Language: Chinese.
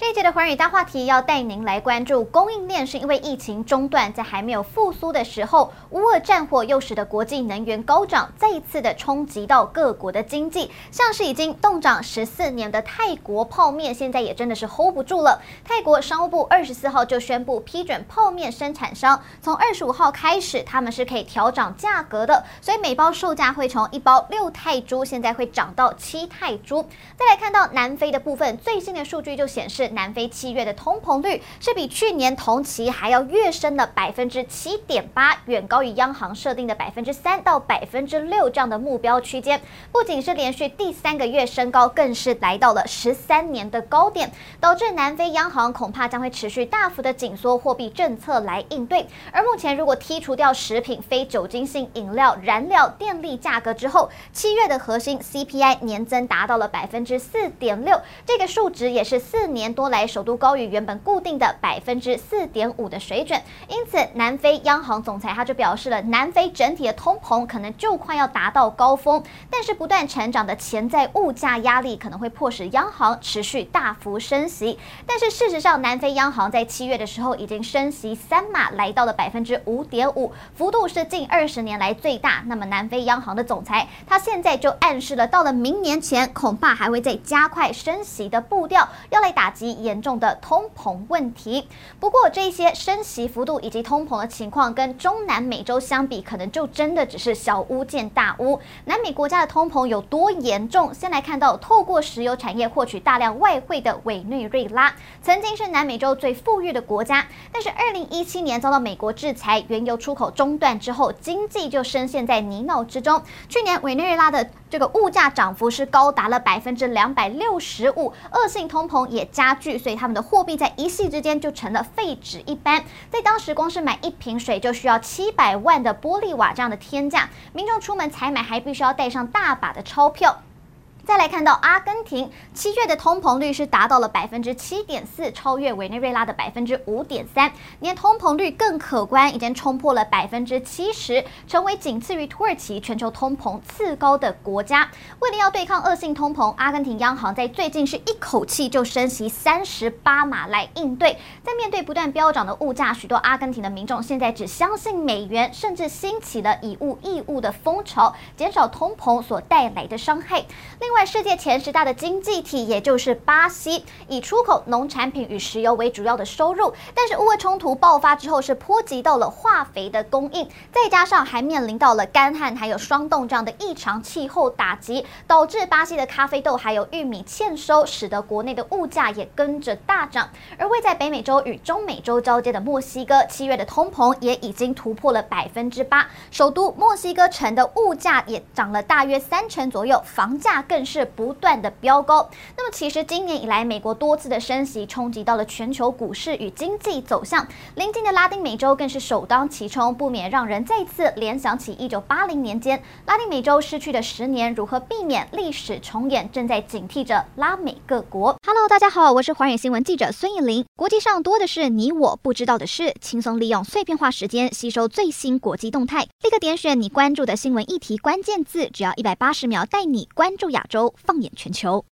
这一节的寰宇大话题要带您来关注供应链，是因为疫情中断，在还没有复苏的时候，乌俄战火又使得国际能源高涨，再一次的冲击到各国的经济。像是已经冻涨十四年的泰国泡面，现在也真的是 hold 不住了。泰国商务部二十四号就宣布批准泡面生产商从二十五号开始，他们是可以调涨价格的，所以每包售价会从一包六泰铢，现在会涨到七泰铢。再来看到南非的部分，最新的数据就显示。南非七月的通膨率是比去年同期还要跃升了百分之七点八，远高于央行设定的百分之三到百分之六这样的目标区间。不仅是连续第三个月升高，更是来到了十三年的高点，导致南非央行恐怕将会持续大幅的紧缩货币政策来应对。而目前如果剔除掉食品、非酒精性饮料、燃料、电力价格之后，七月的核心 CPI 年增达到了百分之四点六，这个数值也是四年。多来首都高于原本固定的百分之四点五的水准，因此南非央行总裁他就表示了，南非整体的通膨可能就快要达到高峰，但是不断成长的潜在物价压力可能会迫使央行持续大幅升息。但是事实上，南非央行在七月的时候已经升息三码，来到了百分之五点五，幅度是近二十年来最大。那么南非央行的总裁他现在就暗示了，到了明年前恐怕还会再加快升息的步调，要来打击。严重的通膨问题。不过，这些升息幅度以及通膨的情况，跟中南美洲相比，可能就真的只是小巫见大巫。南美国家的通膨有多严重？先来看到，透过石油产业获取大量外汇的委内瑞拉，曾经是南美洲最富裕的国家，但是二零一七年遭到美国制裁，原油出口中断之后，经济就深陷在泥淖之中。去年委内瑞拉的这个物价涨幅是高达了百分之两百六十五，恶性通膨也加剧，所以他们的货币在一夕之间就成了废纸一般。在当时，光是买一瓶水就需要七百万的玻璃瓦这样的天价，民众出门采买还必须要带上大把的钞票。再来看到阿根廷七月的通膨率是达到了百分之七点四，超越委内瑞拉的百分之五点三，年通膨率更可观，已经冲破了百分之七十，成为仅次于土耳其全球通膨次高的国家。为了要对抗恶性通膨，阿根廷央行在最近是一口气就升息三十八码来应对。在面对不断飙涨的物价，许多阿根廷的民众现在只相信美元，甚至兴起了以物易物的风潮，减少通膨所带来的伤害。另外，在世界前十大的经济体，也就是巴西，以出口农产品与石油为主要的收入。但是乌俄冲突爆发之后，是波及到了化肥的供应，再加上还面临到了干旱还有霜冻这样的异常气候打击，导致巴西的咖啡豆还有玉米欠收，使得国内的物价也跟着大涨。而位在北美洲与中美洲交接的墨西哥，七月的通膨也已经突破了百分之八，首都墨西哥城的物价也涨了大约三成左右，房价更是不断的飙高。那么，其实今年以来，美国多次的升息冲击到了全球股市与经济走向。临近的拉丁美洲更是首当其冲，不免让人再次联想起一九八零年间拉丁美洲失去的十年，如何避免历史重演，正在警惕着拉美各国。Hello，大家好，我是寰宇新闻记者孙艺林。国际上多的是你我不知道的事，轻松利用碎片化时间吸收最新国际动态，立刻点选你关注的新闻议题关键字，只要一百八十秒，带你关注亚洲。放眼全球。